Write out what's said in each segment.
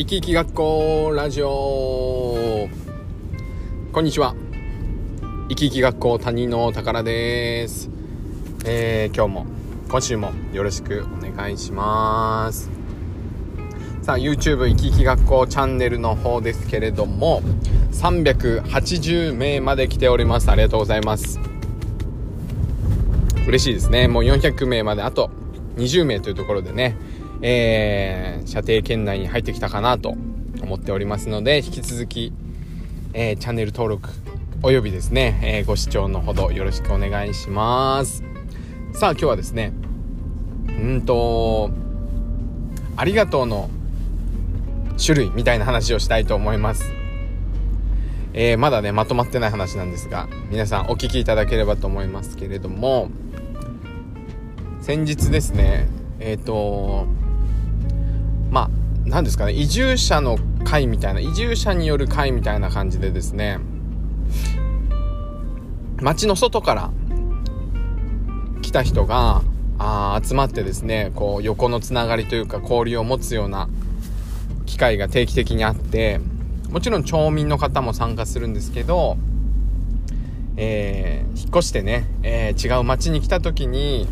生き生き学校ラジオ。こんにちは。生き生き学校谷の宝です、えー、今日も今週もよろしくお願いします。さあ YouTube 生き生き学校チャンネルの方ですけれども380名まで来ております。ありがとうございます。嬉しいですね。もう400名まであと20名というところでねえー、射程圏内に入ってきたかなと思っておりますので引き続き、えー、チャンネル登録およびですね、えー、ご視聴のほどよろしくお願いします。さあ今日はですねうんとありがとうの種類みたいな話をしたいと思います。えー、まだねまとまってない話なんですが皆さんお聞きいただければと思いますけれども先日ですねえっ、ー、とまあ何ですかね移住者の会みたいな移住者による会みたいな感じでですね街の外から来た人があ集まってですねこう横のつながりというか交流を持つような機会が定期的にあってもちろん町民の方も参加するんですけど、えー、引っ越してね、えー、違う町に来た時に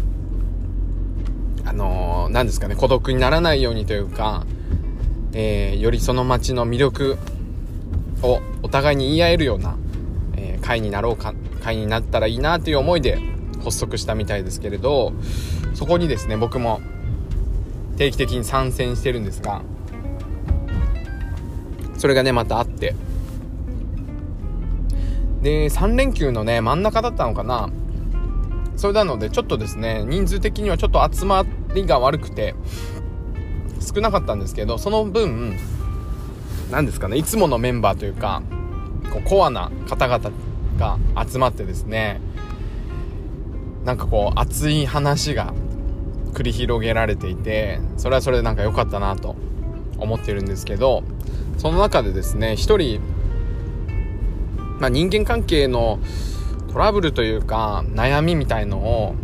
あの、何ですかね、孤独にならないようにというか、えー、よりその街の魅力をお互いに言い合えるような、えー、会になろうか、会になったらいいなという思いで発足したみたいですけれど、そこにですね、僕も定期的に参戦してるんですが、それがね、またあって、で、3連休のね、真ん中だったのかなそれなので、ちょっとですね、人数的にはちょっと集まりが悪くて、少なかったんですけど、その分、何ですかね、いつものメンバーというか、こうコアな方々が集まってですね、なんかこう、熱い話が繰り広げられていて、それはそれでなんか良かったなと思ってるんですけど、その中でですね、一人、まあ人間関係のトラブルというか悩みみたいのを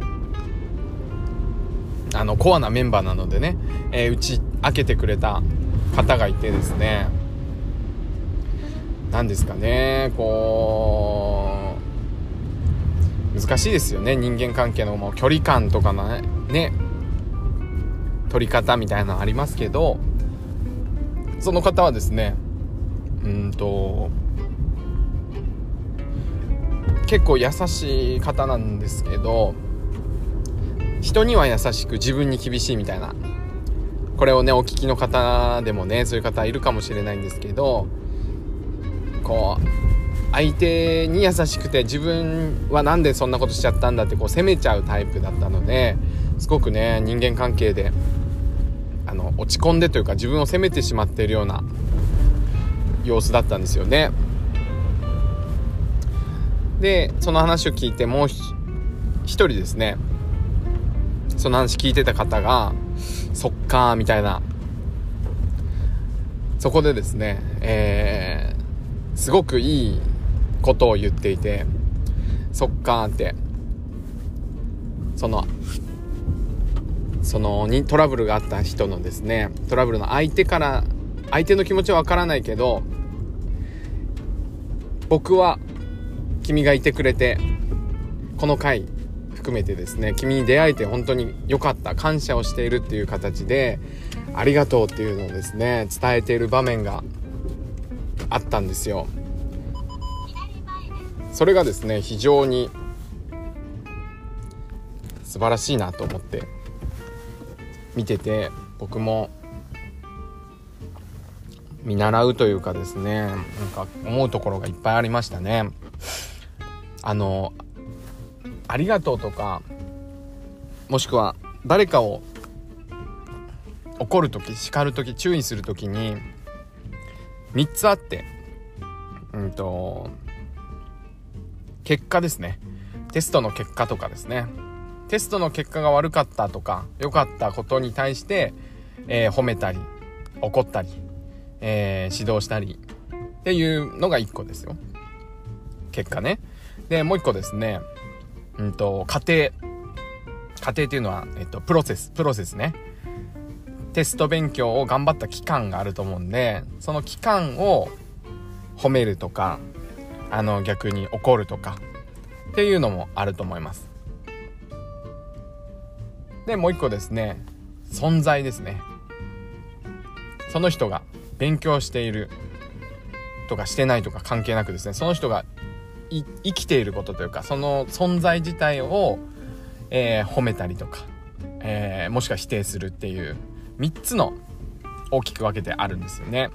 あのコアなメンバーなのでね、えー、打ち明けてくれた方がいてですね。何ですかねこう難しいですよね人間関係のもう距離感とかのねね取り方みたいなのありますけどその方はですねうんと結構優しい方なんですけど人には優しく自分に厳しいみたいなこれをねお聞きの方でもねそういう方いるかもしれないんですけどこう相手に優しくて自分は何でそんなことしちゃったんだってこう責めちゃうタイプだったのですごくね人間関係であの落ち込んでというか自分を責めてしまっているような様子だったんですよね。でその話を聞いてもう一人ですね。その話聞いてた方が「そっか」みたいな。そこでですね、えー、すごくいいことを言っていて「そっか」って。そのそのにトラブルがあった人のですねトラブルの相手から相手の気持ちはわからないけど僕は君がいてくれてこの回含めてですね君に出会えて本当に良かった感謝をしているっていう形でありがとうっていうのをですね伝えている場面があったんですよ。それがですね非常に素晴らしいなと思って見てて僕も見習うというかですねなんか思うところがいっぱいありましたね。あのありがとうとかもしくは誰かを怒る時叱る時注意する時に3つあってうんと結果ですね。テストの結果とかですね。テストの結果が悪かったとか良かったことに対して、えー、褒めたり怒ったり、えー、指導したりっていうのが1個ですよ。結果ね。でもう1個ですね。うんと家庭家庭っていうのは、えっと、プロセス。プロセスね。テスト勉強を頑張った期間があると思うんでその期間を褒めるとかあの逆に怒るとかっていうのもあると思います。でもう一個ですね。存在ですね。その人が勉強しているとかしてないとか関係なくですねその人が生きていることというかその存在自体を、えー、褒めたりとか、えー、もしくは否定するっていう3つの大きく分けてあるんですよね。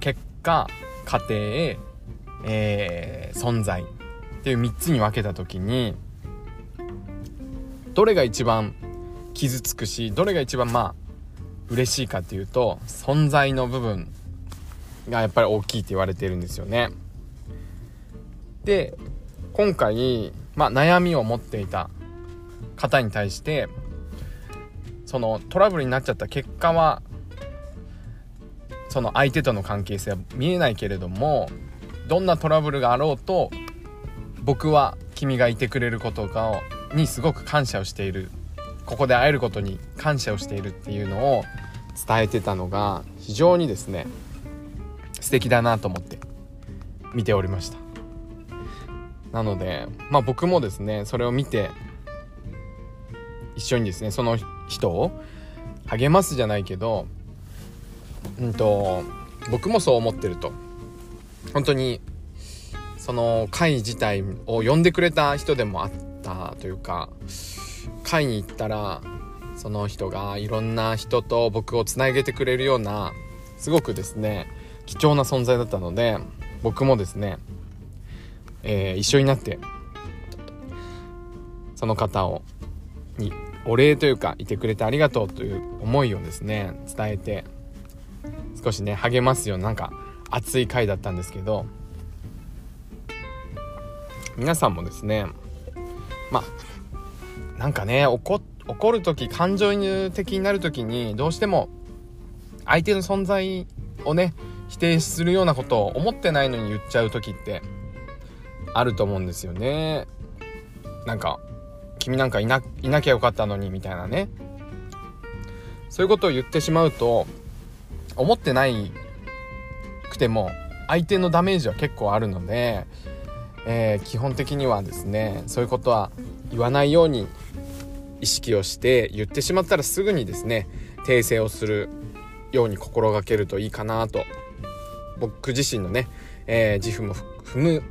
結果家庭、えー、存在。っていう3つに分けた時にどれが一番傷つくしどれが一番まあ嬉しいかっていうと存在の部分がやっぱり大きいって言われてるんですよね。で今回、まあ、悩みを持っていた方に対してそのトラブルになっちゃった結果はその相手との関係性は見えないけれどもどんなトラブルがあろうと僕は君がいてくれることがにすごく感謝をしている。ここで会えることに感謝をしているっていうのを伝えてたのが非常にですね素敵だなと思って見ておりました。なのでまあ僕もですねそれを見て一緒にですねその人を励ますじゃないけどうんと僕もそう思ってると。本当にその会自体を呼んでくれた人でもあったというか会に行ったらその人がいろんな人と僕をつなげてくれるようなすごくですね貴重な存在だったので僕もですね、えー、一緒になってその方をにお礼というかいてくれてありがとうという思いをですね伝えて少しね励ますようななんか熱い回だったんですけど皆さんもですねまあなんかね怒怒る時感情的になる時にどうしても相手の存在をね否定するようなことを思ってないのに言っちゃう時ってあると思うんですよね。なんか君なんかいないなきゃよかったのにみたいなね。そういうことを言ってしまうと思ってないくても相手のダメージは結構あるので、えー、基本的にはですねそういうことは言わないように意識をして言ってしまったらすぐにですね訂正をするように心がけるといいかなと。僕自身のね、えー、自負も踏む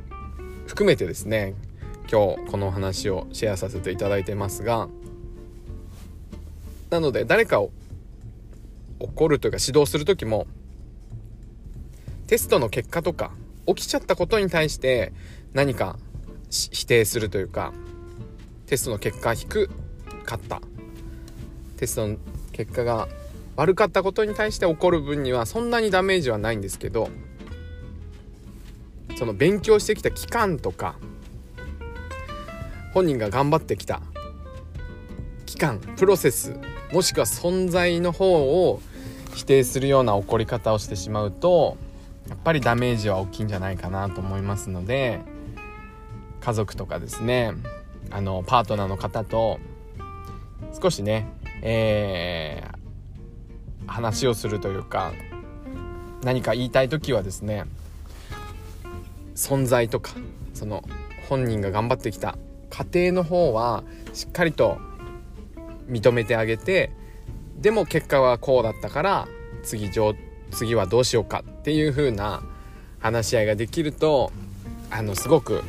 含めてですね今日この話をシェアさせていただいてますがなので誰かを怒るというか指導する時もテストの結果とか起きちゃったことに対して何か否定するというかテストの結果低かった。テストの結果が悪かったことに対して怒る分にはそんなにダメージはないんですけどその勉強してきた期間とか本人が頑張ってきた期間プロセスもしくは存在の方を否定するような怒り方をしてしまうとやっぱりダメージは大きいんじゃないかなと思いますので家族とかですねあのパートナーの方と少しね、えー、話をするというか何か言いたい時はですね存在とかその本人が頑張ってきた家庭の方はしっかりと認めてあげてでも結果はこうだったから次次はどうしようかっていう風な話し合いができるとあのすごく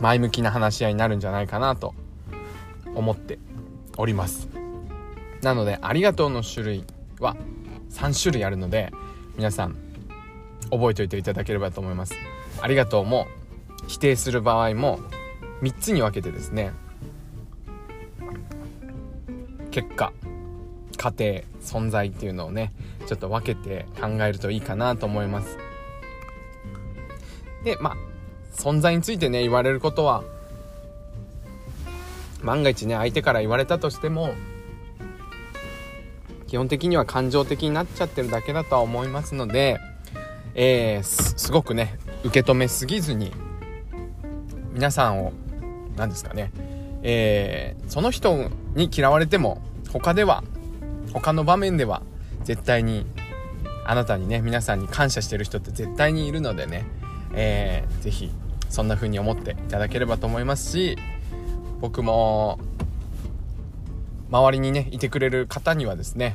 前向きな話し合いになるんじゃないかなと思っております。なのでありがとうの種類は3種類あるので皆さん覚えておいていただければと思います。ありがとうも否定する場合も3つに分けてですね。結果家庭存在っていうのをねちょっと分けて考えるといいかなと思います。でまあ存在についてね言われることは万が一ね相手から言われたとしても基本的には感情的になっちゃってるだけだとは思いますので、えー、すごくね受け止めすぎずに皆さんを何ですかね、えー、その人に嫌われても他では他の場面では絶対にあなたにね皆さんに感謝してる人って絶対にいるのでね、えー、ぜひそんな風に思っていただければと思いますし僕も周りにねいてくれる方にはですね、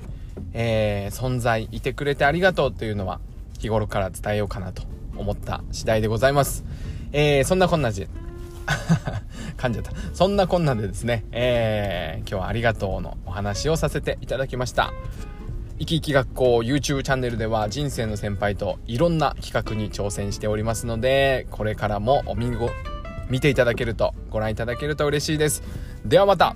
えー、存在いてくれてありがとうというのは日頃から伝えようかなと思った次第でございます。えー、そんなこんなで 噛んじゃった。そんなこんなでですね、えー、今日はありがとうのお話をさせていただきました。生き生き学校 YouTube チャンネルでは人生の先輩といろんな企画に挑戦しておりますので、これからもお見ご、見ていただけると、ご覧いただけると嬉しいです。ではまた